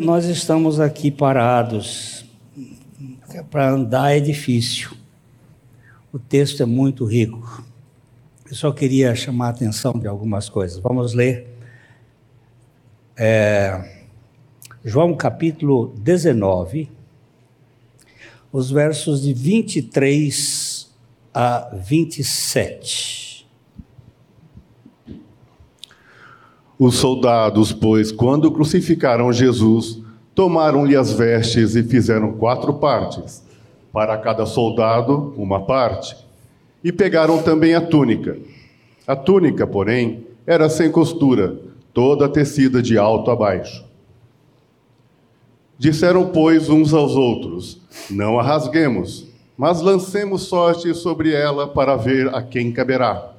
Nós estamos aqui parados. Para andar é difícil. O texto é muito rico. Eu só queria chamar a atenção de algumas coisas. Vamos ler. É, João capítulo 19, os versos de 23 a 27. Os soldados, pois, quando crucificaram Jesus, tomaram-lhe as vestes e fizeram quatro partes, para cada soldado uma parte. E pegaram também a túnica. A túnica, porém, era sem costura, toda tecida de alto a baixo. Disseram, pois, uns aos outros: Não a rasguemos, mas lancemos sorte sobre ela para ver a quem caberá.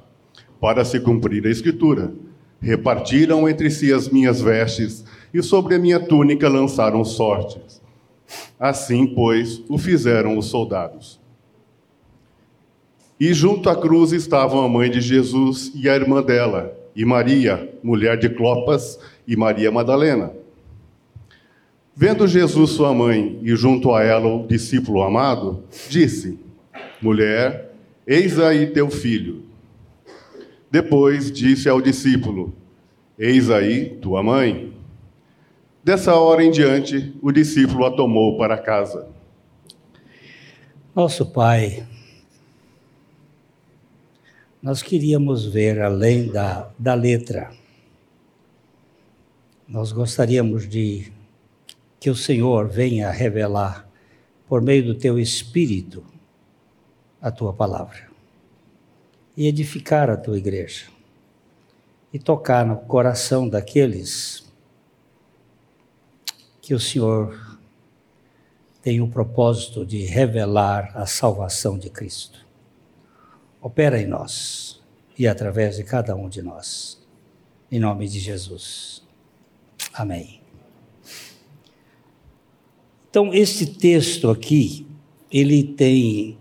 Para se cumprir a Escritura: Repartiram entre si as minhas vestes, e sobre a minha túnica lançaram sortes. Assim, pois, o fizeram os soldados. E junto à cruz estavam a mãe de Jesus e a irmã dela, e Maria, mulher de Clopas, e Maria Madalena. Vendo Jesus sua mãe e junto a ela o discípulo amado, disse: Mulher, eis aí teu filho. Depois disse ao discípulo: Eis aí tua mãe. Dessa hora em diante, o discípulo a tomou para casa. Nosso Pai, nós queríamos ver além da, da letra. Nós gostaríamos de que o Senhor venha revelar, por meio do teu Espírito, a tua palavra e edificar a tua igreja e tocar no coração daqueles que o Senhor tem o propósito de revelar a salvação de Cristo. Opera em nós e através de cada um de nós. Em nome de Jesus. Amém. Então, este texto aqui, ele tem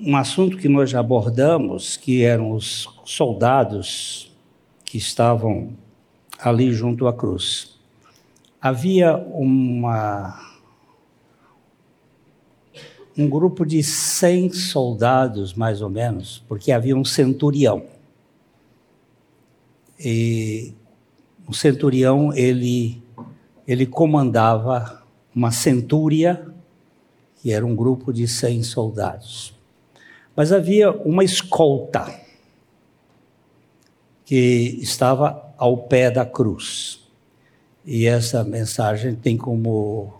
um assunto que nós já abordamos, que eram os soldados que estavam ali junto à cruz. Havia uma um grupo de 100 soldados, mais ou menos, porque havia um centurião. E o centurião, ele, ele comandava uma centúria, que era um grupo de 100 soldados. Mas havia uma escolta que estava ao pé da cruz. E essa mensagem tem como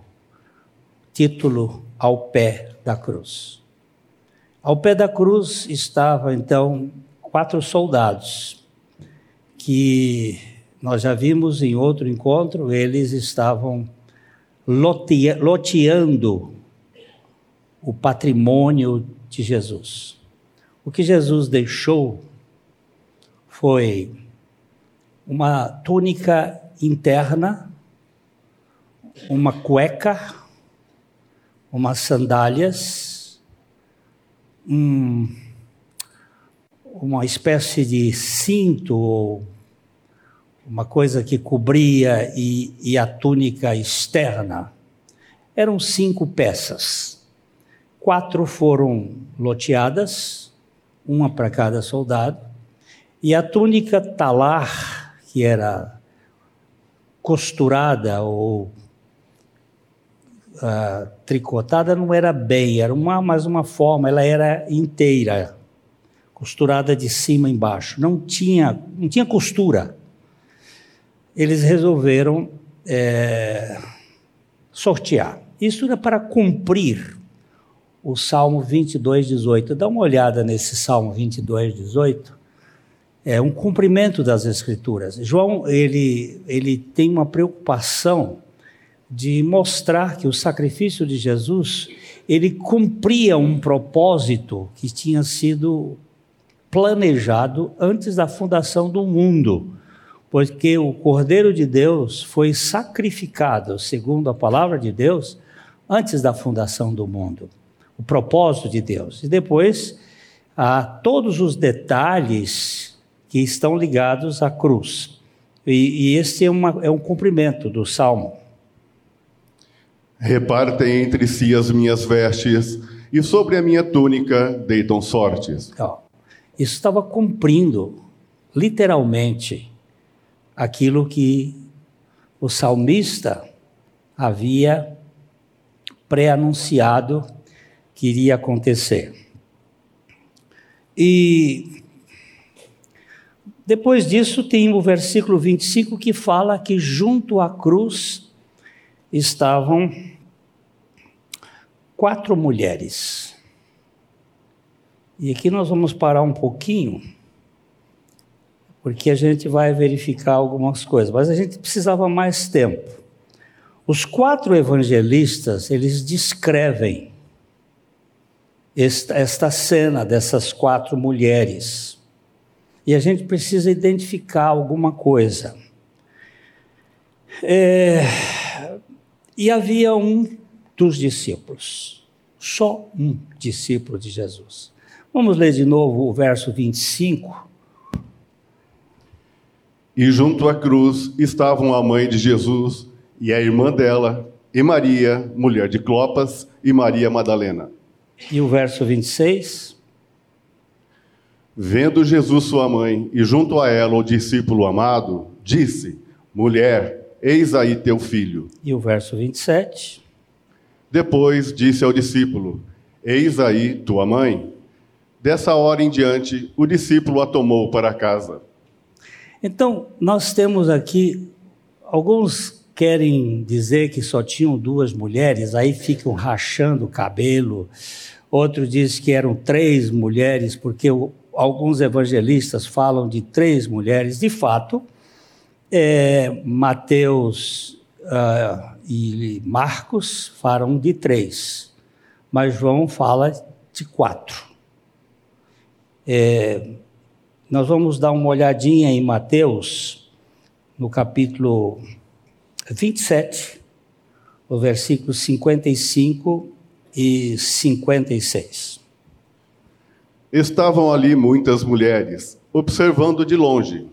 título Ao pé da cruz. Ao pé da cruz estavam então quatro soldados que nós já vimos em outro encontro, eles estavam loteando o patrimônio de Jesus. O que Jesus deixou foi uma túnica interna, uma cueca, umas sandálias, um, uma espécie de cinto ou uma coisa que cobria e, e a túnica externa. Eram cinco peças. Quatro foram loteadas, uma para cada soldado, e a túnica talar, que era costurada ou uh, tricotada, não era bem, era uma, mas uma forma, ela era inteira, costurada de cima embaixo. Não tinha, não tinha costura eles resolveram é, sortear. Isso era para cumprir o Salmo 22, 18. Dá uma olhada nesse Salmo 22, 18. É um cumprimento das Escrituras. João, ele, ele tem uma preocupação de mostrar que o sacrifício de Jesus, ele cumpria um propósito que tinha sido planejado antes da fundação do mundo porque o Cordeiro de Deus foi sacrificado, segundo a palavra de Deus, antes da fundação do mundo. O propósito de Deus. E depois, há todos os detalhes que estão ligados à cruz. E, e esse é, uma, é um cumprimento do Salmo. Repartem entre si as minhas vestes, e sobre a minha túnica deitam sortes. Ó, isso estava cumprindo, literalmente, aquilo que o salmista havia pré-anunciado que iria acontecer. E depois disso tem o versículo 25 que fala que junto à cruz estavam quatro mulheres. E aqui nós vamos parar um pouquinho, porque a gente vai verificar algumas coisas, mas a gente precisava mais tempo. Os quatro evangelistas, eles descrevem esta, cena dessas quatro mulheres. E a gente precisa identificar alguma coisa. É, e havia um dos discípulos, só um discípulo de Jesus. Vamos ler de novo o verso 25. E junto à cruz estavam a mãe de Jesus e a irmã dela, e Maria, mulher de Clopas, e Maria Madalena. E o verso 26. Vendo Jesus sua mãe e junto a ela o discípulo amado, disse: Mulher, eis aí teu filho. E o verso 27. Depois disse ao discípulo: Eis aí tua mãe. Dessa hora em diante, o discípulo a tomou para casa. Então, nós temos aqui alguns querem dizer que só tinham duas mulheres, aí ficam rachando o cabelo. Outro diz que eram três mulheres, porque alguns evangelistas falam de três mulheres. De fato, é, Mateus uh, e Marcos falam de três, mas João fala de quatro. É, nós vamos dar uma olhadinha em Mateus, no capítulo 27, o versículo 55 e 56. Estavam ali muitas mulheres, observando de longe.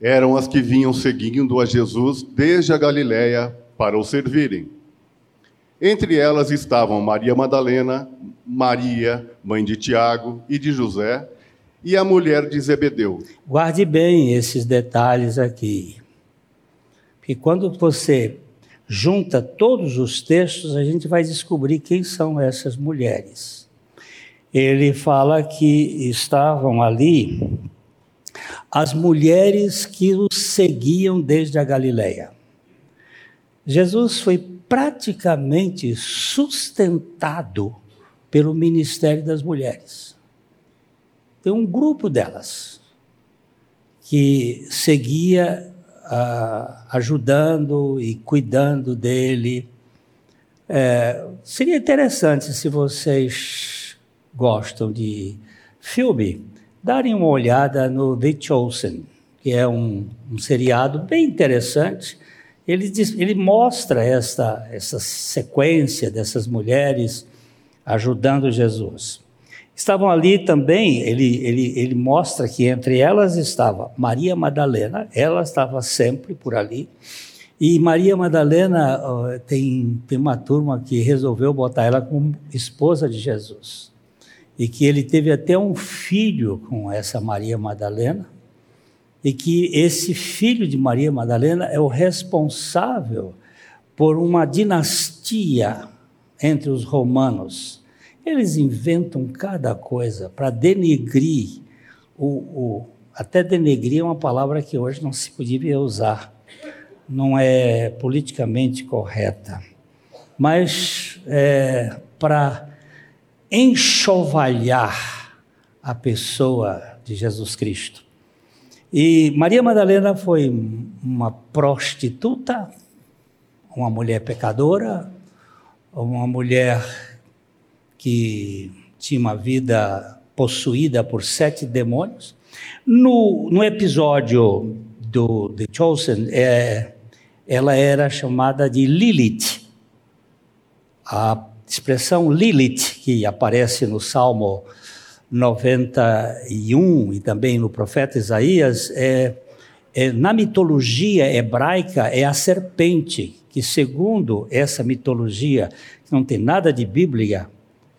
Eram as que vinham seguindo a Jesus desde a Galiléia para o servirem. Entre elas estavam Maria Madalena, Maria, mãe de Tiago e de José, e a mulher de Zebedeu. Guarde bem esses detalhes aqui. E quando você junta todos os textos, a gente vai descobrir quem são essas mulheres. Ele fala que estavam ali as mulheres que o seguiam desde a Galileia. Jesus foi praticamente sustentado pelo ministério das mulheres. Tem um grupo delas que seguia uh, ajudando e cuidando dele. É, seria interessante se vocês gostam de filme, darem uma olhada no The Chosen, que é um, um seriado bem interessante. Ele, diz, ele mostra esta, essa sequência dessas mulheres ajudando Jesus. Estavam ali também, ele, ele, ele mostra que entre elas estava Maria Madalena, ela estava sempre por ali, e Maria Madalena tem, tem uma turma que resolveu botar ela como esposa de Jesus. E que ele teve até um filho com essa Maria Madalena, e que esse filho de Maria Madalena é o responsável por uma dinastia entre os romanos eles inventam cada coisa para denegrir. O, o, até denegrir é uma palavra que hoje não se podia usar, não é politicamente correta, mas é, para enxovalhar a pessoa de Jesus Cristo. E Maria Madalena foi uma prostituta, uma mulher pecadora, uma mulher que tinha uma vida possuída por sete demônios. No, no episódio do The Chosen, é, ela era chamada de Lilith. A expressão Lilith, que aparece no Salmo 91 e também no profeta Isaías, é, é, na mitologia hebraica é a serpente, que segundo essa mitologia, que não tem nada de Bíblia,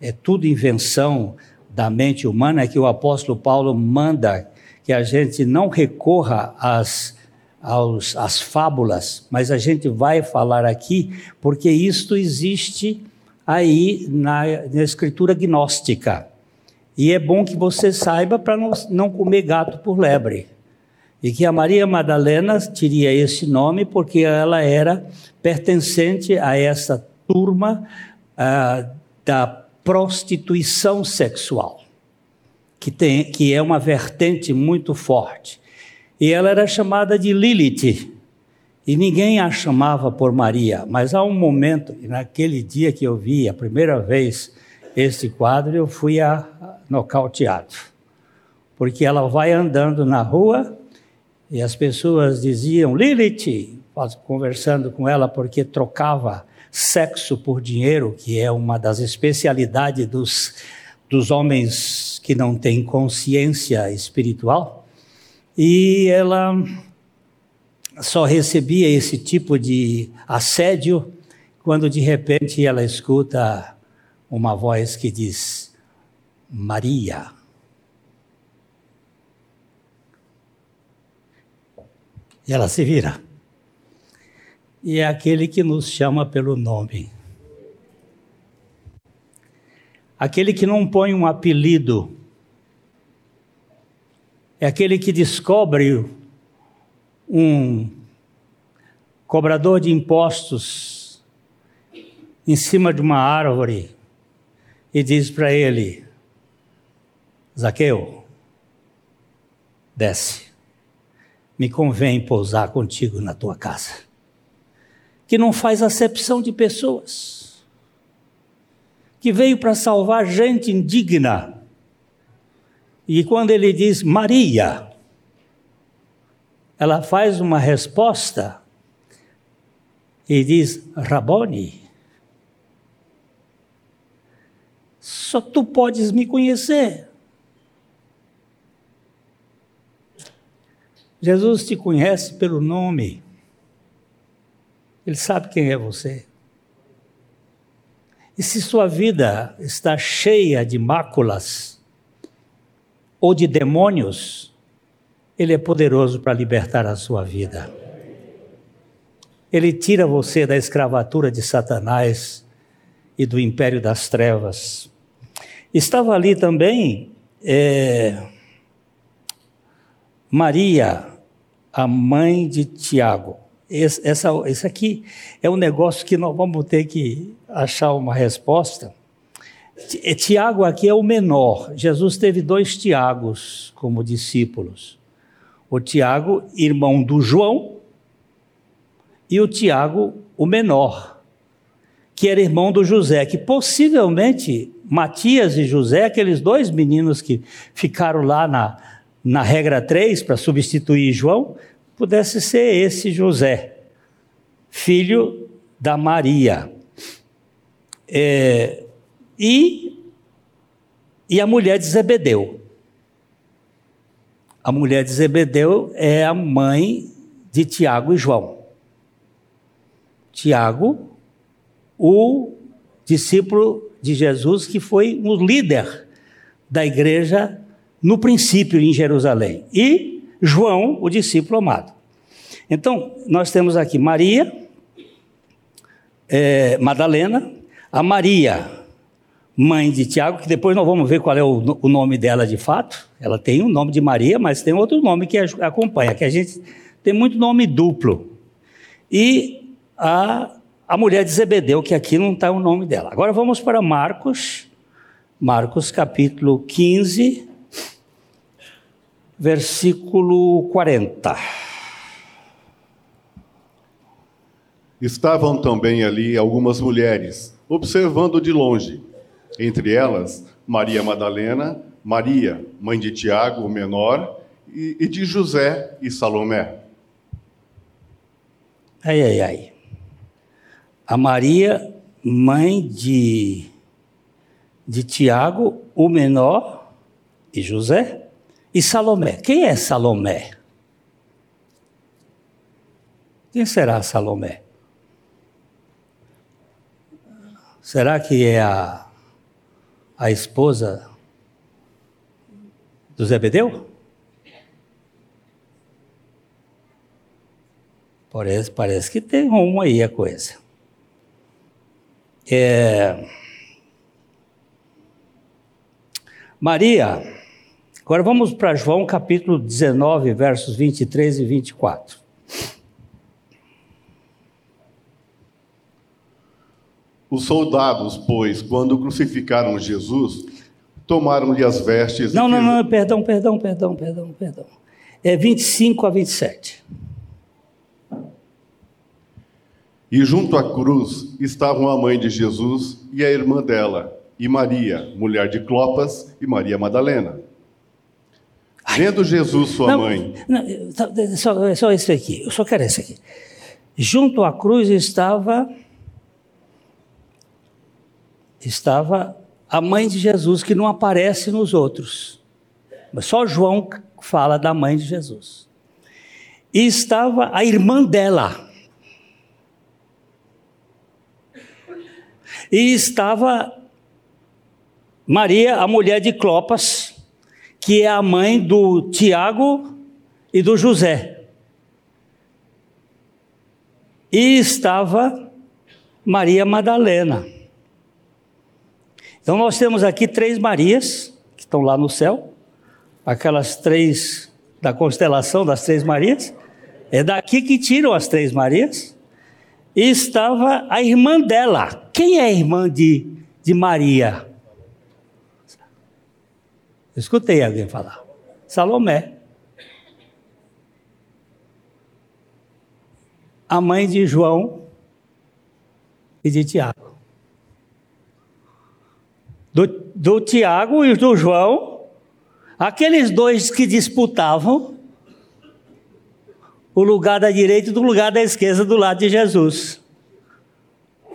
é tudo invenção da mente humana, é que o apóstolo Paulo manda que a gente não recorra às, aos, às fábulas, mas a gente vai falar aqui porque isto existe aí na, na escritura gnóstica. E é bom que você saiba para não, não comer gato por lebre. E que a Maria Madalena teria esse nome porque ela era pertencente a essa turma ah, da prostituição sexual, que, tem, que é uma vertente muito forte. E ela era chamada de Lilith, e ninguém a chamava por Maria, mas há um momento, naquele dia que eu vi a primeira vez este quadro, eu fui a, nocauteado. Porque ela vai andando na rua e as pessoas diziam Lilith, conversando com ela porque trocava sexo por dinheiro, que é uma das especialidades dos, dos homens que não têm consciência espiritual. E ela só recebia esse tipo de assédio quando de repente ela escuta uma voz que diz: Maria. E ela se vira. E é aquele que nos chama pelo nome. Aquele que não põe um apelido. É aquele que descobre um cobrador de impostos em cima de uma árvore e diz para ele: Zaqueu, desce me convém pousar contigo na tua casa. Que não faz acepção de pessoas, que veio para salvar gente indigna. E quando ele diz Maria, ela faz uma resposta e diz Rabone. Só tu podes me conhecer. Jesus te conhece pelo nome. Ele sabe quem é você. E se sua vida está cheia de máculas ou de demônios, Ele é poderoso para libertar a sua vida. Ele tira você da escravatura de Satanás e do império das trevas. Estava ali também é, Maria, a mãe de Tiago. Esse, essa, esse aqui é um negócio que nós vamos ter que achar uma resposta. É, Tiago aqui é o menor. Jesus teve dois Tiagos como discípulos. O Tiago, irmão do João, e o Tiago, o menor, que era irmão do José, que possivelmente Matias e José, aqueles dois meninos que ficaram lá na, na regra 3, para substituir João, pudesse ser esse José, filho da Maria. É, e, e a mulher de Zebedeu. A mulher de Zebedeu é a mãe de Tiago e João. Tiago, o discípulo de Jesus, que foi o líder da igreja no princípio em Jerusalém. E João, o discípulo amado. Então, nós temos aqui Maria, é, Madalena, a Maria, mãe de Tiago, que depois nós vamos ver qual é o, o, nome dela de fato. Ela tem o um nome de Maria, mas tem outro nome que acompanha, que a gente tem muito nome duplo. E a, a mulher de Zebedeu, que aqui não está o nome dela. Agora vamos para Marcos, Marcos capítulo 15, versículo 40. Estavam também ali algumas mulheres, observando de longe. Entre elas, Maria Madalena, Maria, mãe de Tiago, o menor, e, de José e Salomé. Ai, ai, ai. A Maria, mãe de, de Tiago, o menor, e José, e Salomé. Quem é Salomé? Quem será Salomé? Será que é a, a esposa do Zebedeu? Parece, parece que tem rumo aí a coisa. É... Maria, agora vamos para João capítulo 19, versos 23 e 24. Os soldados, pois, quando crucificaram Jesus, tomaram-lhe as vestes. Não, não, não, perdão, perdão, perdão, perdão, perdão. É 25 a 27. E junto à cruz estavam a mãe de Jesus e a irmã dela, e Maria, mulher de Clopas, e Maria Madalena. Vendo Jesus, sua não, mãe. Não, só, só isso aqui, eu só quero isso aqui. Junto à cruz estava estava a mãe de Jesus, que não aparece nos outros. Mas só João fala da mãe de Jesus. E estava a irmã dela. E estava Maria, a mulher de Clopas, que é a mãe do Tiago e do José. E estava Maria Madalena. Então nós temos aqui três Marias, que estão lá no céu, aquelas três da constelação das três Marias. É daqui que tiram as três Marias. E estava a irmã dela. Quem é a irmã de, de Maria? Escutei alguém falar. Salomé. A mãe de João e de Tiago do, do Tiago e do João, aqueles dois que disputavam o lugar da direita e do lugar da esquerda do lado de Jesus.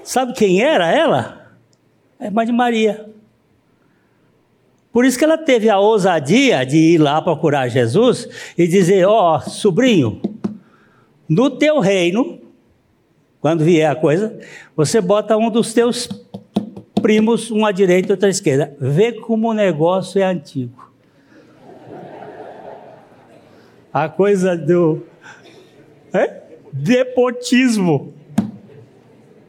Sabe quem era ela? A irmã de Maria. Por isso que ela teve a ousadia de ir lá procurar Jesus e dizer: Ó, oh, sobrinho, no teu reino, quando vier a coisa, você bota um dos teus primos, um à direita e outro à esquerda. Vê como o negócio é antigo. A coisa do é? nepotismo.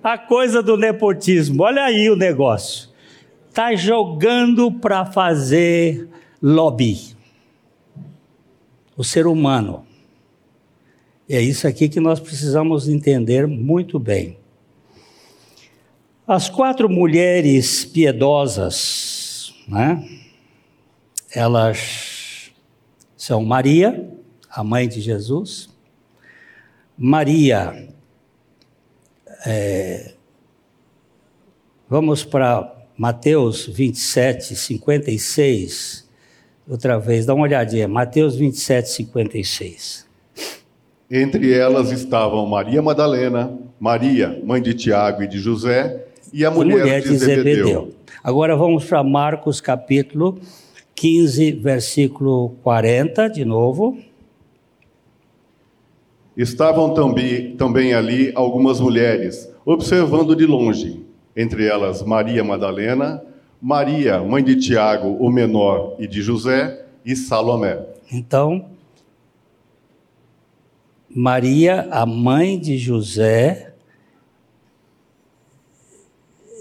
A coisa do nepotismo. Olha aí o negócio. Está jogando para fazer lobby. O ser humano. E é isso aqui que nós precisamos entender muito bem. As quatro mulheres piedosas, né? Elas são Maria, a mãe de Jesus, Maria, é, vamos para Mateus 27, 56, outra vez, dá uma olhadinha, Mateus 27, 56. Entre elas estavam Maria Madalena, Maria, mãe de Tiago e de José, e a mulher, mulher de, de Zebedeu. Zebedeu. Agora vamos para Marcos capítulo 15, versículo 40, de novo. Estavam também, também ali algumas mulheres, observando de longe, entre elas Maria Madalena, Maria, mãe de Tiago, o menor, e de José, e Salomé. Então, Maria, a mãe de José,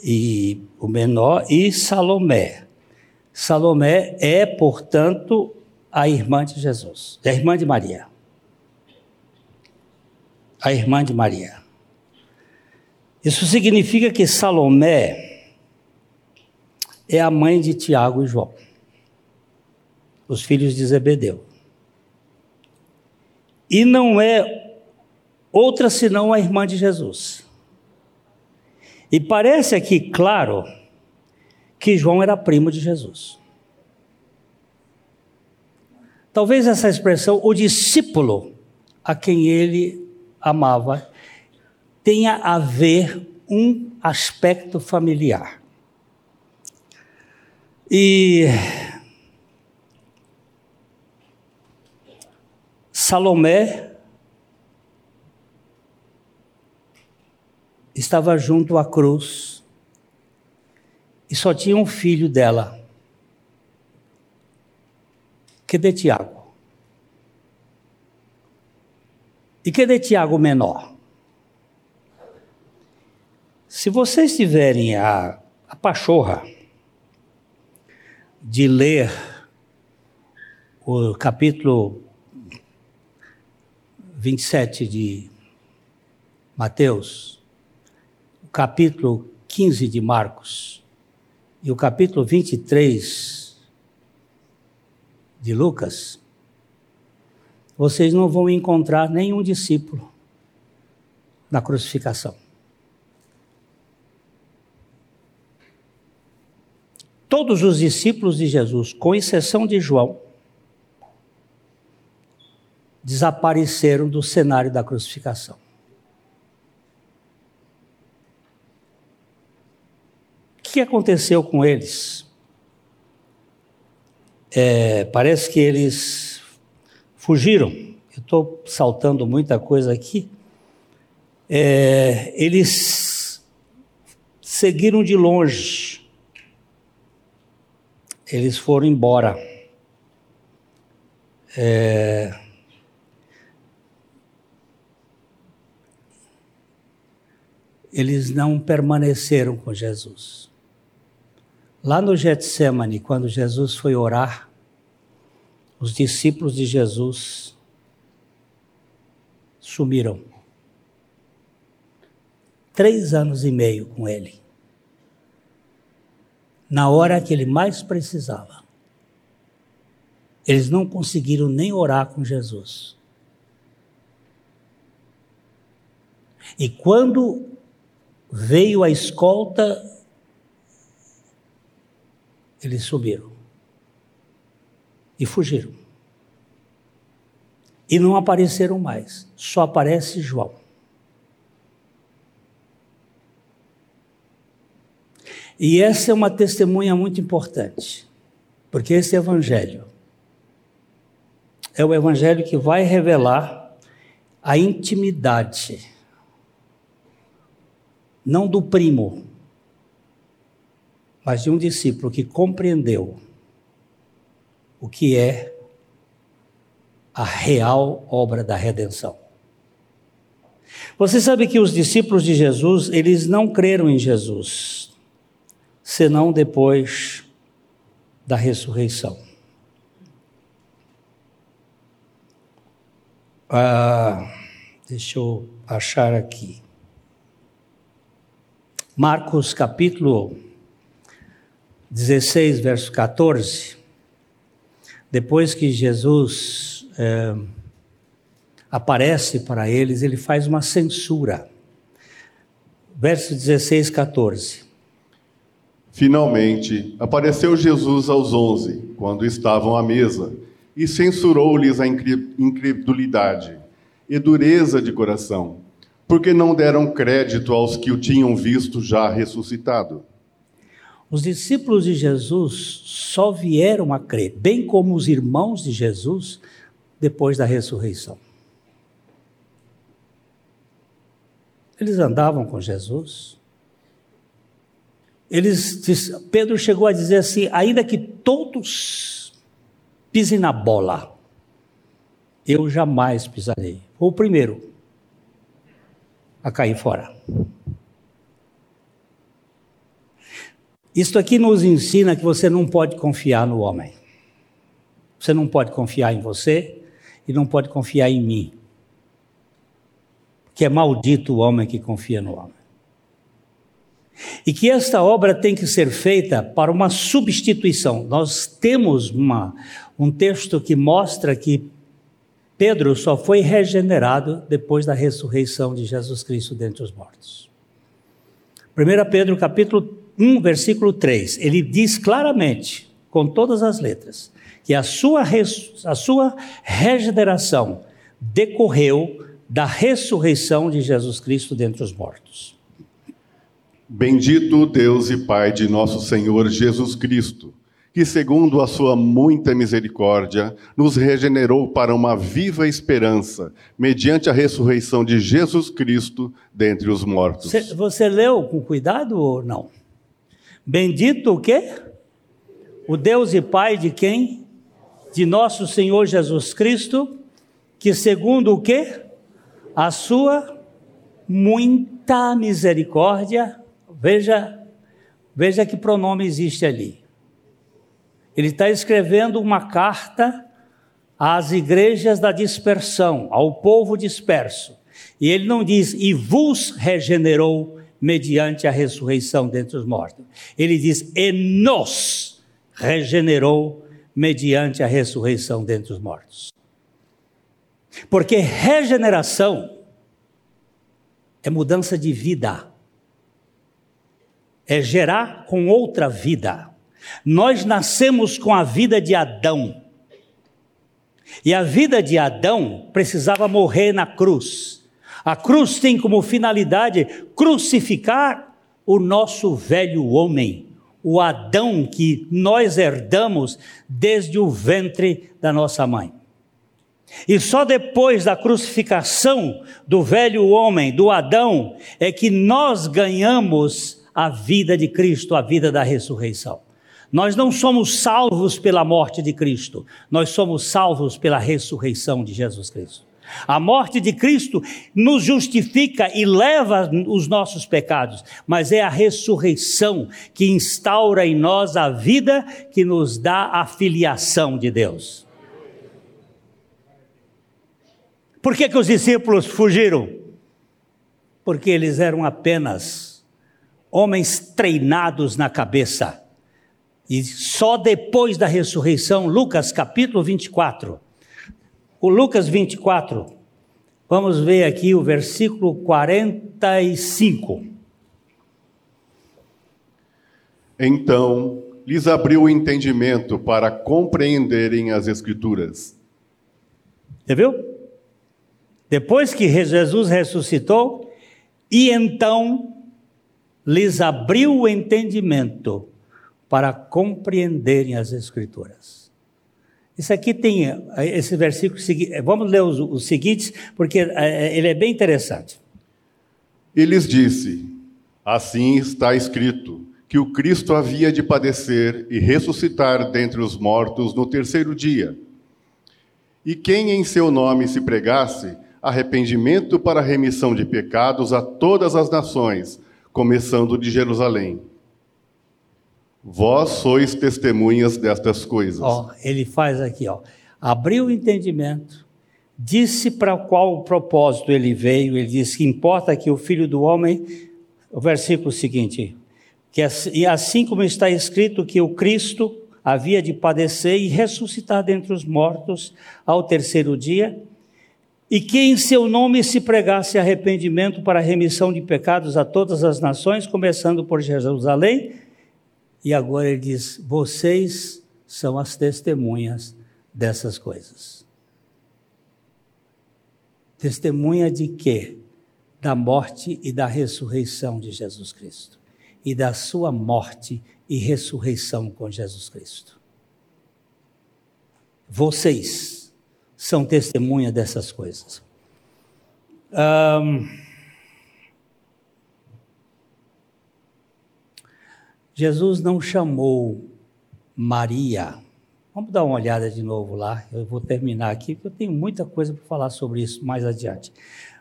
e o menor, e Salomé. Salomé é, portanto, a irmã de Jesus, é a irmã de Maria. A irmã de Maria. Isso significa que Salomé é a mãe de Tiago e João, os filhos de Zebedeu. E não é outra senão a irmã de Jesus. E parece aqui claro que João era primo de Jesus. Talvez essa expressão, o discípulo a quem ele amava, tenha a ver um aspecto familiar. E Salomé estava junto à cruz e só tinha um filho dela. Que de Tiago? E que de Tiago menor? Se vocês tiverem a, a pachorra de ler o capítulo 27 de Mateus, o capítulo 15 de Marcos e o capítulo 23 de Lucas, vocês não vão encontrar nenhum discípulo na crucificação. Todos os discípulos de Jesus, com exceção de João, desapareceram do cenário da crucificação. O que aconteceu com eles? É, parece que eles fugiram. Eu estou saltando muita coisa aqui. É, eles seguiram de longe. Eles foram embora. É, eles não permaneceram com Jesus. Lá no Getsemane, quando Jesus foi orar, os discípulos de Jesus sumiram. Três anos e meio com ele. Na hora que ele mais precisava. Eles não conseguiram nem orar com Jesus. E quando Veio a escolta, eles subiram e fugiram. E não apareceram mais, só aparece João. E essa é uma testemunha muito importante, porque esse evangelho é o evangelho que vai revelar a intimidade não do primo, mas de um discípulo que compreendeu o que é a real obra da redenção. Você sabe que os discípulos de Jesus, eles não creram em Jesus, senão depois da ressurreição. Ah, deixa eu achar aqui. Marcos capítulo 16, verso 14. Depois que Jesus é, aparece para eles, ele faz uma censura. Verso 16, 14. Finalmente, apareceu Jesus aos onze, quando estavam à mesa, e censurou-lhes a incredulidade e dureza de coração porque não deram crédito aos que o tinham visto já ressuscitado. Os discípulos de Jesus só vieram a crer, bem como os irmãos de Jesus, depois da ressurreição. Eles andavam com Jesus. Eles, Pedro chegou a dizer assim: ainda que todos pisem na bola, eu jamais pisarei. Foi o primeiro a cair fora. Isto aqui nos ensina que você não pode confiar no homem. Você não pode confiar em você e não pode confiar em mim. Que é maldito o homem que confia no homem. E que esta obra tem que ser feita para uma substituição. Nós temos uma, um texto que mostra que Pedro só foi regenerado depois da ressurreição de Jesus Cristo dentre os mortos. 1 Pedro capítulo 1, versículo 3, ele diz claramente, com todas as letras, que a sua, a sua regeneração decorreu da ressurreição de Jesus Cristo dentre os mortos. Bendito Deus e Pai de nosso Senhor Jesus Cristo que, segundo a sua muita misericórdia, nos regenerou para uma viva esperança, mediante a ressurreição de Jesus Cristo dentre os mortos. Você, você leu com cuidado ou não? Bendito o quê? O Deus e Pai de quem? De nosso Senhor Jesus Cristo, que segundo o quê? A sua muita misericórdia, veja, veja que pronome existe ali. Ele está escrevendo uma carta às igrejas da dispersão, ao povo disperso. E ele não diz, e vos regenerou mediante a ressurreição dentre os mortos. Ele diz, e nos regenerou mediante a ressurreição dentre os mortos. Porque regeneração é mudança de vida, é gerar com outra vida. Nós nascemos com a vida de Adão. E a vida de Adão precisava morrer na cruz. A cruz tem como finalidade crucificar o nosso velho homem, o Adão que nós herdamos desde o ventre da nossa mãe. E só depois da crucificação do velho homem, do Adão, é que nós ganhamos a vida de Cristo, a vida da ressurreição. Nós não somos salvos pela morte de Cristo, nós somos salvos pela ressurreição de Jesus Cristo. A morte de Cristo nos justifica e leva os nossos pecados, mas é a ressurreição que instaura em nós a vida que nos dá a filiação de Deus. Por que, que os discípulos fugiram? Porque eles eram apenas homens treinados na cabeça. E só depois da ressurreição, Lucas capítulo 24, o Lucas 24, vamos ver aqui o versículo 45. Então lhes abriu o entendimento para compreenderem as Escrituras. Você viu? Depois que Jesus ressuscitou, e então lhes abriu o entendimento para compreenderem as Escrituras. Isso aqui tem esse versículo, vamos ler os, os seguintes, porque é, ele é bem interessante. E lhes disse: Assim está escrito, que o Cristo havia de padecer e ressuscitar dentre os mortos no terceiro dia. E quem em seu nome se pregasse, arrependimento para remissão de pecados a todas as nações, começando de Jerusalém. Vós sois testemunhas destas coisas. Ó, ele faz aqui, ó. Abriu o entendimento, disse para qual propósito ele veio, ele disse que importa que o filho do homem, o versículo seguinte, que e assim como está escrito que o Cristo havia de padecer e ressuscitar dentre os mortos ao terceiro dia, e que em seu nome se pregasse arrependimento para remissão de pecados a todas as nações, começando por Jerusalém. E agora ele diz: vocês são as testemunhas dessas coisas. Testemunha de quê? Da morte e da ressurreição de Jesus Cristo. E da sua morte e ressurreição com Jesus Cristo. Vocês são testemunha dessas coisas. Um, Jesus não chamou Maria. Vamos dar uma olhada de novo lá. Eu vou terminar aqui, porque eu tenho muita coisa para falar sobre isso mais adiante.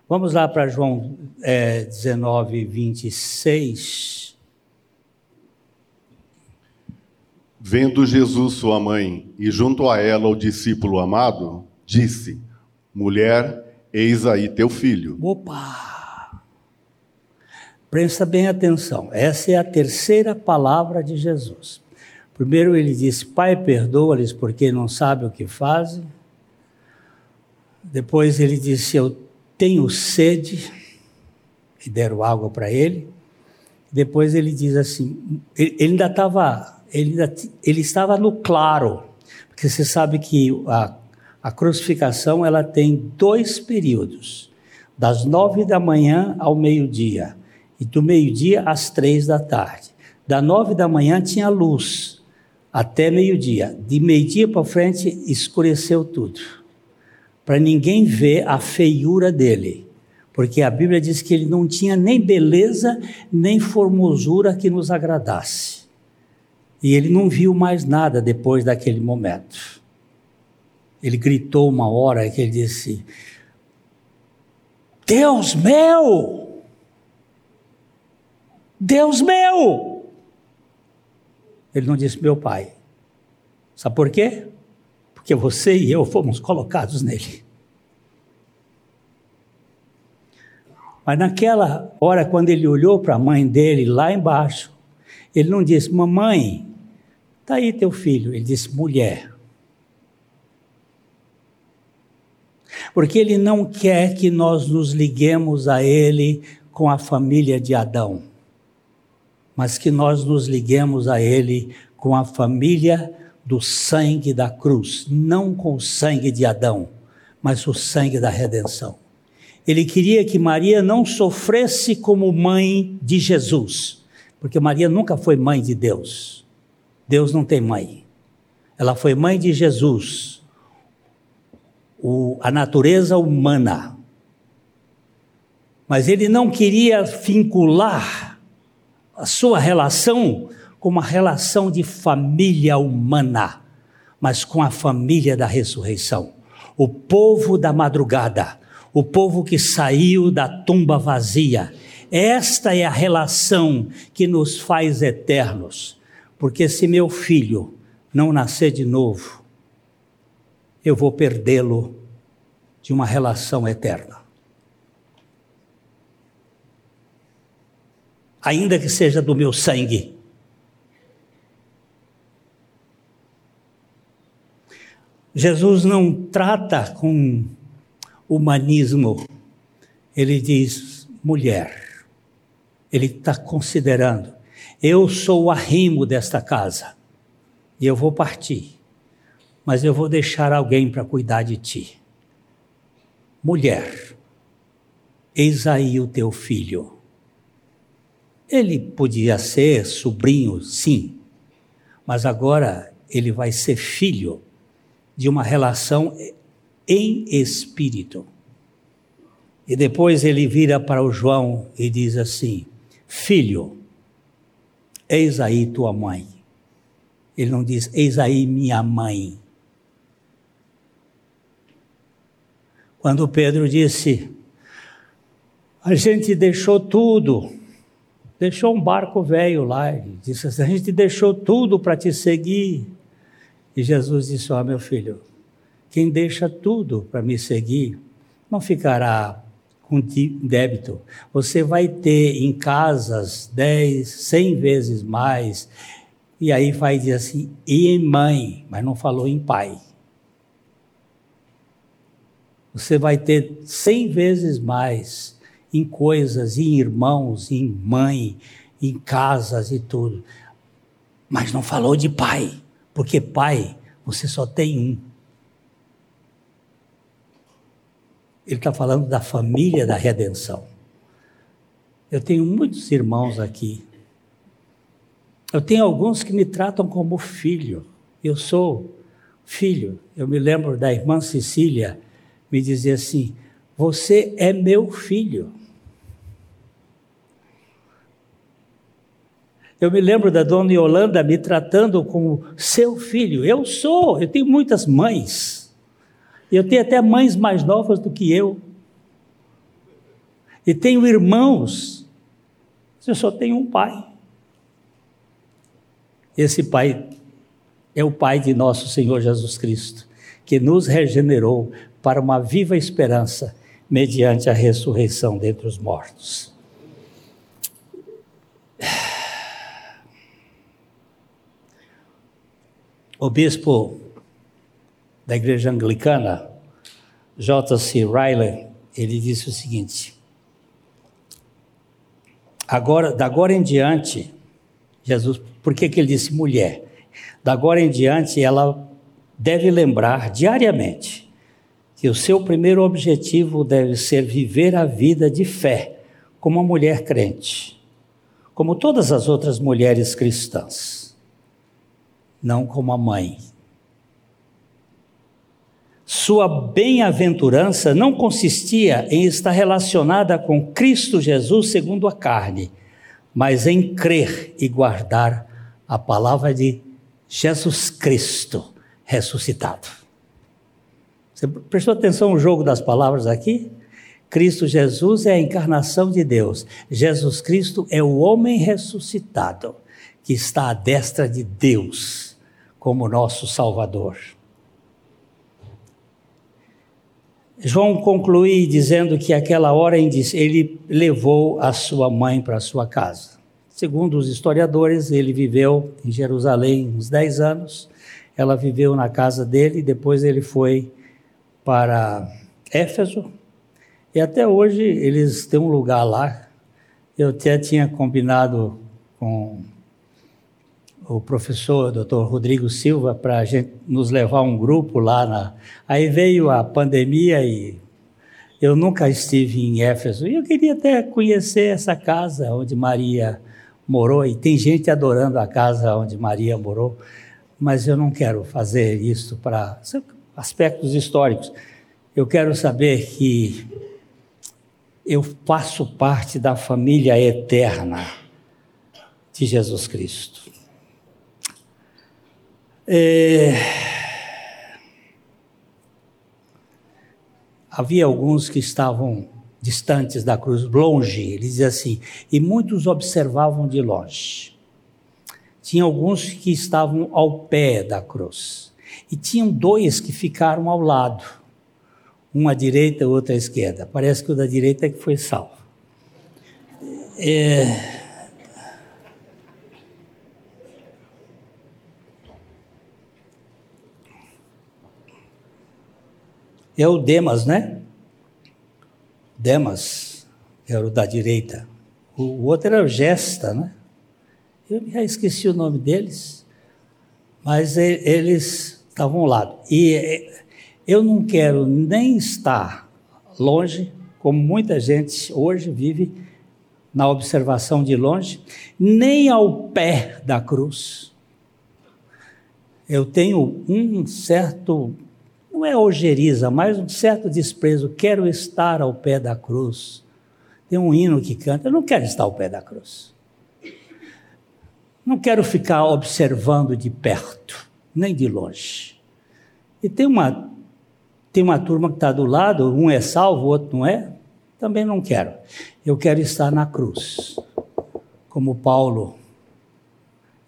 Vamos lá para João é, 19, 26. Vendo Jesus sua mãe e junto a ela o discípulo amado, disse: Mulher, eis aí teu filho. Opa! Presta bem atenção, essa é a terceira palavra de Jesus. Primeiro ele disse: Pai, perdoa-lhes porque não sabem o que fazem. Depois ele disse: Eu tenho sede, e deram água para ele. Depois ele diz assim: ele, ainda estava, ele, ele estava no claro, porque você sabe que a a crucificação ela tem dois períodos, das nove da manhã ao meio-dia e do meio-dia às três da tarde. Da nove da manhã tinha luz até meio-dia. De meio-dia para frente escureceu tudo, para ninguém ver a feiura dele, porque a Bíblia diz que ele não tinha nem beleza nem formosura que nos agradasse. E ele não viu mais nada depois daquele momento. Ele gritou uma hora que ele disse: Deus meu! Deus meu! Ele não disse meu pai. Sabe por quê? Porque você e eu fomos colocados nele. Mas naquela hora, quando ele olhou para a mãe dele lá embaixo, ele não disse, mamãe, está aí teu filho. Ele disse, mulher. Porque ele não quer que nós nos liguemos a ele com a família de Adão, mas que nós nos liguemos a ele com a família do sangue da cruz, não com o sangue de Adão, mas o sangue da redenção. Ele queria que Maria não sofresse como mãe de Jesus, porque Maria nunca foi mãe de Deus. Deus não tem mãe. Ela foi mãe de Jesus, o, a natureza humana. Mas ele não queria vincular a sua relação com uma relação de família humana, mas com a família da ressurreição. O povo da madrugada, o povo que saiu da tumba vazia. Esta é a relação que nos faz eternos. Porque se meu filho não nascer de novo, eu vou perdê-lo de uma relação eterna. Ainda que seja do meu sangue. Jesus não trata com humanismo. Ele diz mulher. Ele está considerando: eu sou o arrimo desta casa e eu vou partir mas eu vou deixar alguém para cuidar de ti. Mulher, eis aí o teu filho. Ele podia ser sobrinho, sim, mas agora ele vai ser filho de uma relação em espírito. E depois ele vira para o João e diz assim: Filho, eis aí tua mãe. Ele não diz, eis aí minha mãe. Quando Pedro disse: A gente deixou tudo, deixou um barco velho lá, disse assim, a gente deixou tudo para te seguir. E Jesus disse: Ó, oh, meu filho, quem deixa tudo para me seguir, não ficará com débito. Você vai ter em casas dez, cem vezes mais. E aí vai dizer assim, e em mãe, mas não falou em pai você vai ter cem vezes mais em coisas, em irmãos, em mãe, em casas e tudo. Mas não falou de pai, porque pai você só tem um. Ele está falando da família da redenção. Eu tenho muitos irmãos aqui. Eu tenho alguns que me tratam como filho. Eu sou filho. Eu me lembro da irmã Cecília, me dizer assim: Você é meu filho. Eu me lembro da dona Yolanda me tratando como seu filho. Eu sou, eu tenho muitas mães. Eu tenho até mães mais novas do que eu. E tenho irmãos. Eu só tenho um pai. Esse pai é o pai de nosso Senhor Jesus Cristo, que nos regenerou para uma viva esperança mediante a ressurreição dentre os mortos. O bispo da igreja anglicana, J.C. Riley, ele disse o seguinte: agora, da agora em diante, Jesus, por que, que ele disse mulher? Da agora em diante, ela deve lembrar diariamente que o seu primeiro objetivo deve ser viver a vida de fé como uma mulher crente, como todas as outras mulheres cristãs, não como a mãe. Sua bem-aventurança não consistia em estar relacionada com Cristo Jesus segundo a carne, mas em crer e guardar a palavra de Jesus Cristo ressuscitado. Você prestou atenção no jogo das palavras aqui? Cristo Jesus é a encarnação de Deus. Jesus Cristo é o homem ressuscitado que está à destra de Deus como nosso Salvador. João conclui dizendo que aquela hora ele levou a sua mãe para sua casa. Segundo os historiadores, ele viveu em Jerusalém uns 10 anos, ela viveu na casa dele, depois ele foi para Éfeso, e até hoje eles têm um lugar lá. Eu até tinha combinado com o professor Dr. Rodrigo Silva para a gente nos levar um grupo lá na. Aí veio a pandemia e eu nunca estive em Éfeso e eu queria até conhecer essa casa onde Maria morou e tem gente adorando a casa onde Maria morou, mas eu não quero fazer isso para aspectos históricos. Eu quero saber que eu faço parte da família eterna de Jesus Cristo. É... Havia alguns que estavam distantes da cruz, longe, ele dizia assim, e muitos observavam de longe. Tinha alguns que estavam ao pé da cruz, e tinham dois que ficaram ao lado um à direita, outro à esquerda. Parece que o da direita é que foi salvo. É... é o Demas, né? Demas era o da direita. O outro era o Gesta, né? Eu já esqueci o nome deles, mas eles estavam ao lado. E eu não quero nem estar longe, como muita gente hoje vive na observação de longe, nem ao pé da cruz. Eu tenho um certo, não é ojeriza, mas um certo desprezo. Quero estar ao pé da cruz. Tem um hino que canta, eu não quero estar ao pé da cruz. Não quero ficar observando de perto, nem de longe. E tem uma tem uma turma que está do lado, um é salvo, o outro não é. Também não quero. Eu quero estar na cruz. Como Paulo,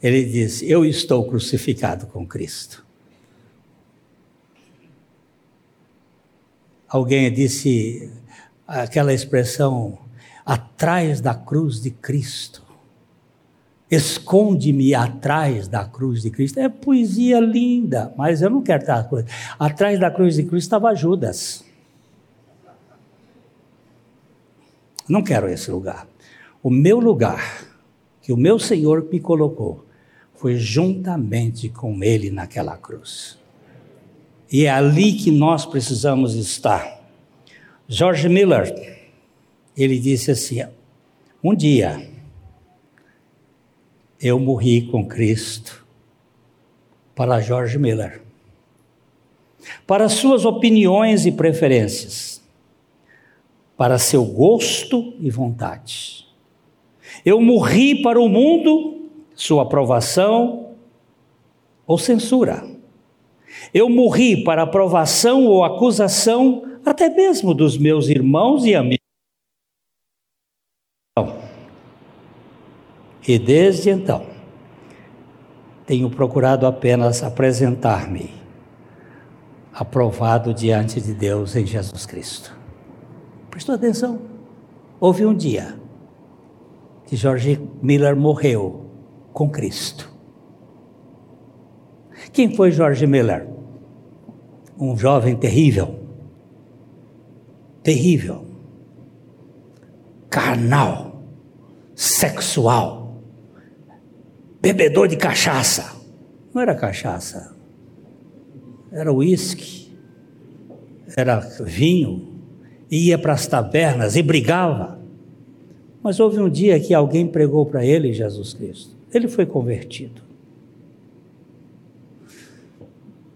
ele diz: Eu estou crucificado com Cristo. Alguém disse aquela expressão, atrás da cruz de Cristo. Esconde-me atrás da cruz de Cristo. É poesia linda, mas eu não quero estar. Atrás da cruz de Cristo estava Judas. Não quero esse lugar. O meu lugar, que o meu Senhor me colocou, foi juntamente com Ele naquela cruz. E é ali que nós precisamos estar. George Miller, ele disse assim: um dia eu morri com Cristo. Para George Miller. Para suas opiniões e preferências. Para seu gosto e vontade. Eu morri para o mundo, sua aprovação ou censura. Eu morri para aprovação ou acusação, até mesmo dos meus irmãos e amigos. E desde então, tenho procurado apenas apresentar-me aprovado diante de Deus em Jesus Cristo. Prestou atenção? Houve um dia que George Miller morreu com Cristo. Quem foi George Miller? Um jovem terrível, terrível, carnal, sexual bebedor de cachaça. Não era cachaça, era uísque, era vinho, ia para as tabernas e brigava. Mas houve um dia que alguém pregou para ele Jesus Cristo. Ele foi convertido.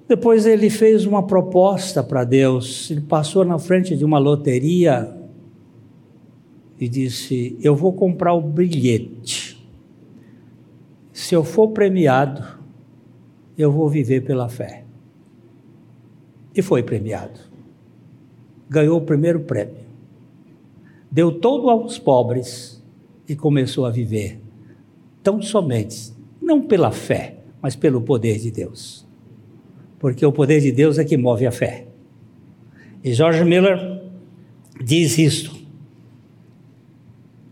Depois ele fez uma proposta para Deus. Ele passou na frente de uma loteria e disse: Eu vou comprar o bilhete se eu for premiado, eu vou viver pela fé. E foi premiado. Ganhou o primeiro prêmio. Deu todo aos pobres e começou a viver tão somente, não pela fé, mas pelo poder de Deus. Porque o poder de Deus é que move a fé. E George Miller diz isto.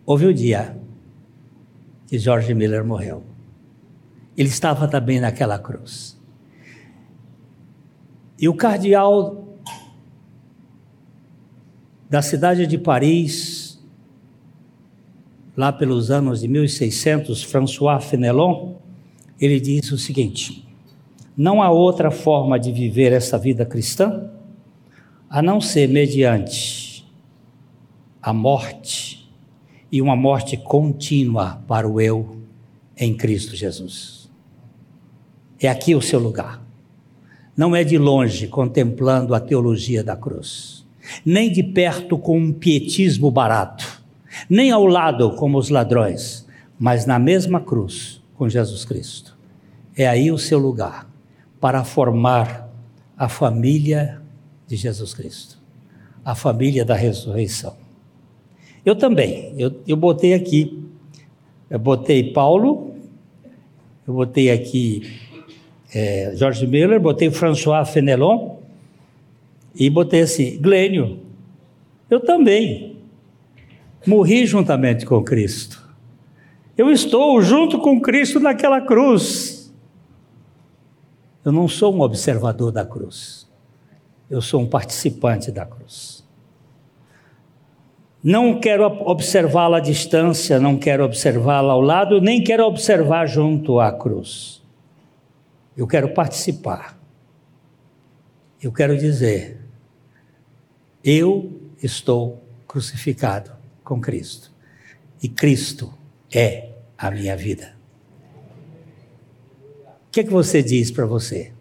Houve o dia que George Miller morreu. Ele estava também naquela cruz. E o cardeal da cidade de Paris, lá pelos anos de 1600, François Fenelon, ele diz o seguinte: não há outra forma de viver essa vida cristã a não ser mediante a morte e uma morte contínua para o eu em Cristo Jesus. É aqui o seu lugar. Não é de longe contemplando a teologia da cruz, nem de perto com um pietismo barato, nem ao lado como os ladrões, mas na mesma cruz com Jesus Cristo. É aí o seu lugar para formar a família de Jesus Cristo, a família da ressurreição. Eu também, eu, eu botei aqui, eu botei Paulo, eu botei aqui é, George Miller, botei François Fenelon e botei assim, Glênio. Eu também morri juntamente com Cristo. Eu estou junto com Cristo naquela cruz. Eu não sou um observador da cruz. Eu sou um participante da cruz. Não quero observá-la à distância, não quero observá-la ao lado, nem quero observar junto à cruz. Eu quero participar. Eu quero dizer: eu estou crucificado com Cristo. E Cristo é a minha vida. O que é que você diz para você?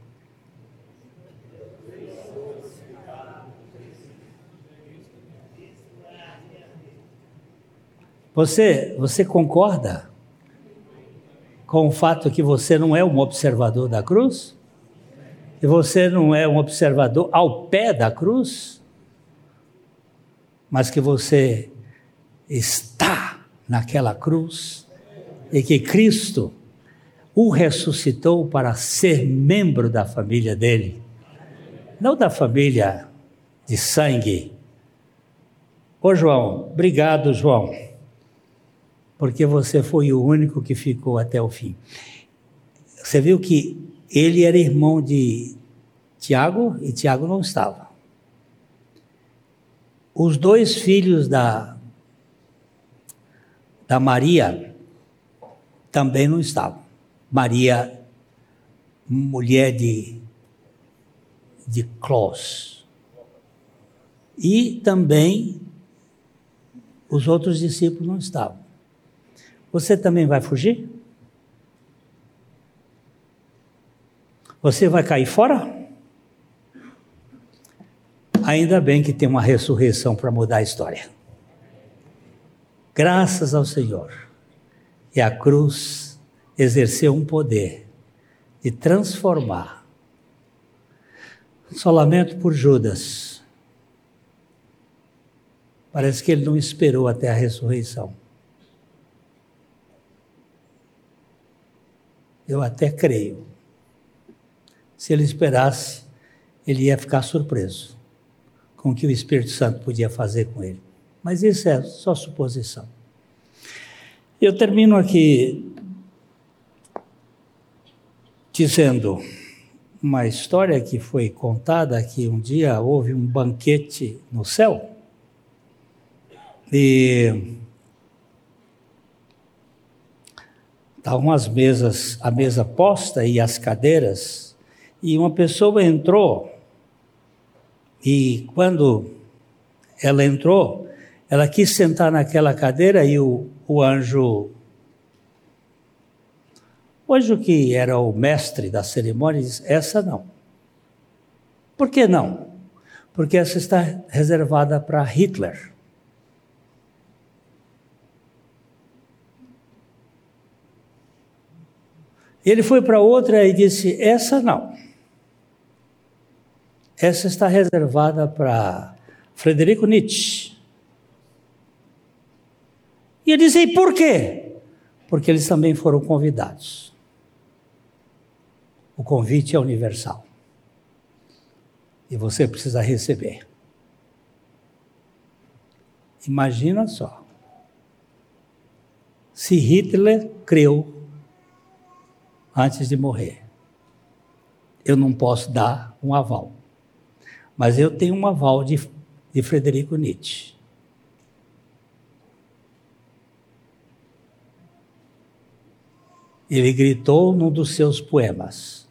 Você, você concorda com o fato que você não é um observador da cruz? E você não é um observador ao pé da cruz? Mas que você está naquela cruz e que Cristo o ressuscitou para ser membro da família dele, não da família de sangue. Ô João, obrigado, João porque você foi o único que ficou até o fim. Você viu que ele era irmão de Tiago e Tiago não estava. Os dois filhos da, da Maria também não estavam. Maria, mulher de, de Clós. E também os outros discípulos não estavam. Você também vai fugir? Você vai cair fora? Ainda bem que tem uma ressurreição para mudar a história. Graças ao Senhor. E a cruz exerceu um poder de transformar. Só lamento por Judas. Parece que ele não esperou até a ressurreição. Eu até creio. Se ele esperasse, ele ia ficar surpreso com o que o Espírito Santo podia fazer com ele. Mas isso é só suposição. Eu termino aqui dizendo uma história que foi contada que um dia houve um banquete no céu e Estavam as mesas, a mesa posta e as cadeiras, e uma pessoa entrou, e quando ela entrou, ela quis sentar naquela cadeira e o, o anjo, o anjo que era o mestre da cerimônia, disse: Essa não. Por que não? Porque essa está reservada para Hitler. Ele foi para outra e disse: Essa não. Essa está reservada para Frederico Nietzsche. E ele disse: E por quê? Porque eles também foram convidados. O convite é universal. E você precisa receber. Imagina só. Se Hitler creu antes de morrer, eu não posso dar um aval. Mas eu tenho um aval de, de Frederico Nietzsche. Ele gritou num dos seus poemas.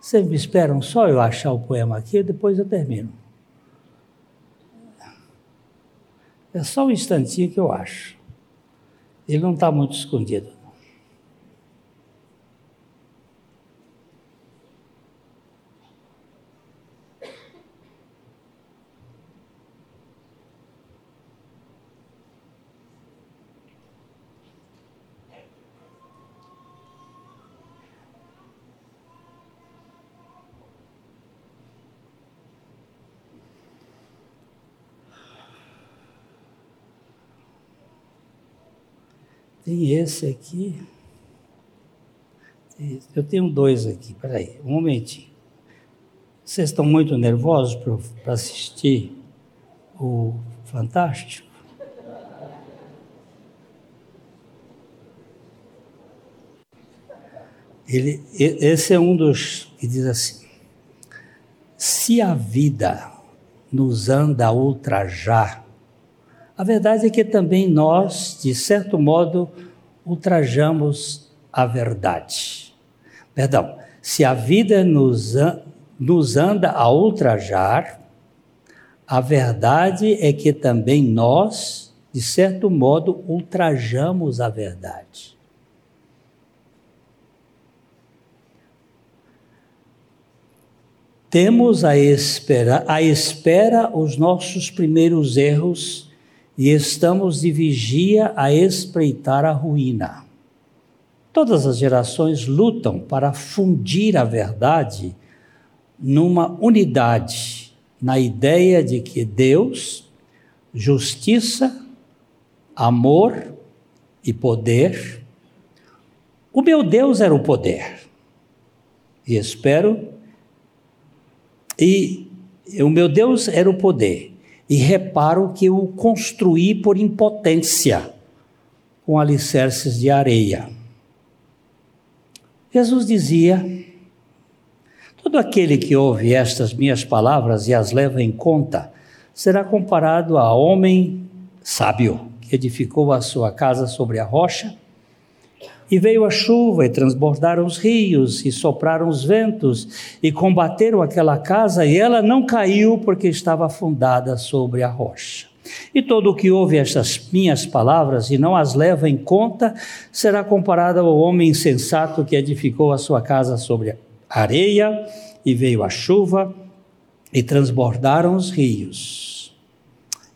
Vocês me esperam só eu achar o poema aqui, depois eu termino. É só um instantinho que eu acho. Ele não está muito escondido. Tem esse aqui. Eu tenho dois aqui, peraí, um momentinho. Vocês estão muito nervosos para assistir o Fantástico? Ele, esse é um dos que diz assim: se a vida nos anda a ultrajar, a verdade é que também nós, de certo modo, ultrajamos a verdade. Perdão, se a vida nos, nos anda a ultrajar, a verdade é que também nós, de certo modo, ultrajamos a verdade. Temos a espera, a espera os nossos primeiros erros e estamos de vigia a espreitar a ruína. Todas as gerações lutam para fundir a verdade numa unidade, na ideia de que Deus, justiça, amor e poder. O meu Deus era o poder. E espero. E o meu Deus era o poder e reparo que o construí por impotência, com alicerces de areia. Jesus dizia: Todo aquele que ouve estas minhas palavras e as leva em conta será comparado a homem sábio que edificou a sua casa sobre a rocha e veio a chuva, e transbordaram os rios, e sopraram os ventos, e combateram aquela casa, e ela não caiu, porque estava fundada sobre a rocha. E todo o que ouve estas minhas palavras e não as leva em conta, será comparado ao homem insensato que edificou a sua casa sobre a areia, e veio a chuva, e transbordaram os rios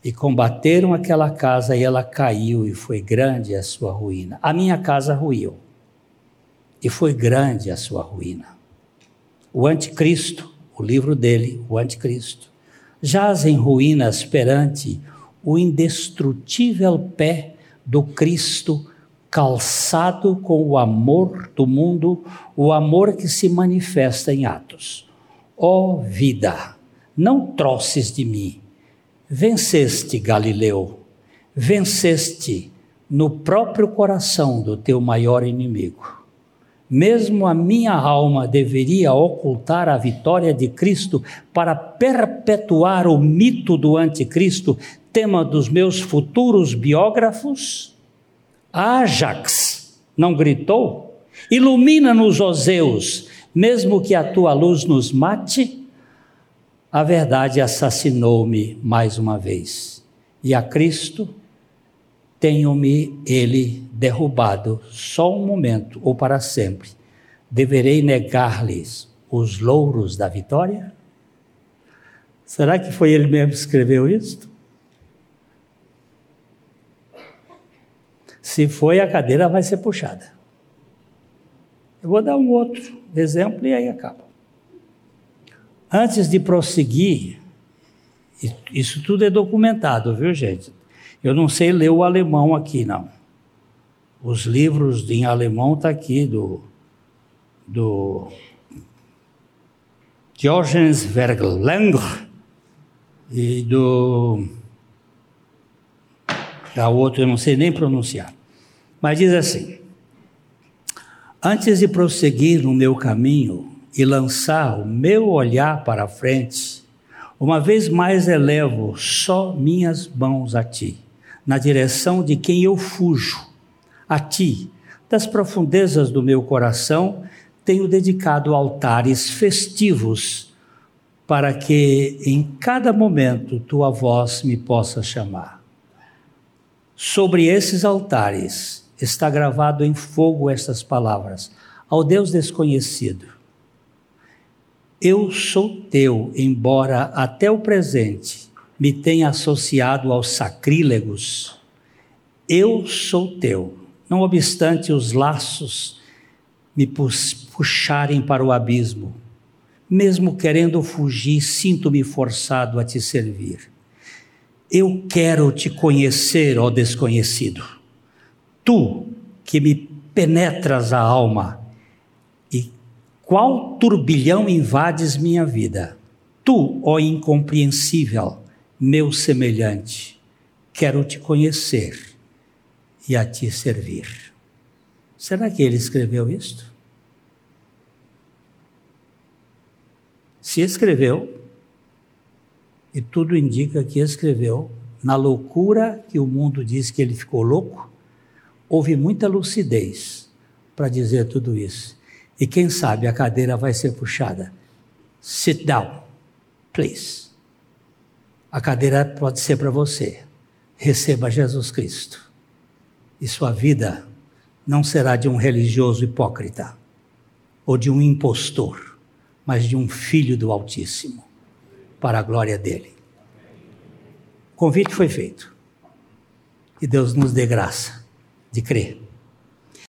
e combateram aquela casa e ela caiu e foi grande a sua ruína. A minha casa ruiu e foi grande a sua ruína. O anticristo, o livro dele, o anticristo, jaz em ruínas perante o indestrutível pé do Cristo calçado com o amor do mundo, o amor que se manifesta em atos. Ó oh, vida, não troces de mim Venceste, Galileu, venceste no próprio coração do teu maior inimigo. Mesmo a minha alma deveria ocultar a vitória de Cristo para perpetuar o mito do anticristo, tema dos meus futuros biógrafos? Ajax não gritou? Ilumina-nos, ó Zeus, mesmo que a tua luz nos mate? A verdade assassinou-me mais uma vez. E a Cristo tenho-me ele derrubado só um momento ou para sempre. Deverei negar-lhes os louros da vitória? Será que foi ele mesmo que escreveu isto? Se foi, a cadeira vai ser puxada. Eu vou dar um outro exemplo e aí acaba. Antes de prosseguir, isso tudo é documentado, viu, gente? Eu não sei ler o alemão aqui, não. Os livros em alemão tá aqui do do Georgens Verglanger e do da outra eu não sei nem pronunciar. Mas diz assim: Antes de prosseguir no meu caminho e lançar o meu olhar para frente, uma vez mais elevo só minhas mãos a ti, na direção de quem eu fujo, a ti, das profundezas do meu coração, tenho dedicado altares festivos para que em cada momento tua voz me possa chamar. Sobre esses altares está gravado em fogo estas palavras: Ao Deus desconhecido. Eu sou teu, embora até o presente me tenha associado aos sacrílegos. Eu sou teu, não obstante os laços me puxarem para o abismo. Mesmo querendo fugir, sinto-me forçado a te servir. Eu quero te conhecer, ó desconhecido. Tu que me penetras a alma, qual turbilhão invades minha vida? Tu, ó incompreensível, meu semelhante, quero te conhecer e a te servir. Será que ele escreveu isto? Se escreveu, e tudo indica que escreveu, na loucura que o mundo diz que ele ficou louco, houve muita lucidez para dizer tudo isso. E quem sabe a cadeira vai ser puxada. Sit down, please. A cadeira pode ser para você. Receba Jesus Cristo. E sua vida não será de um religioso hipócrita ou de um impostor, mas de um filho do Altíssimo para a glória dele. O convite foi feito. Que Deus nos dê graça de crer.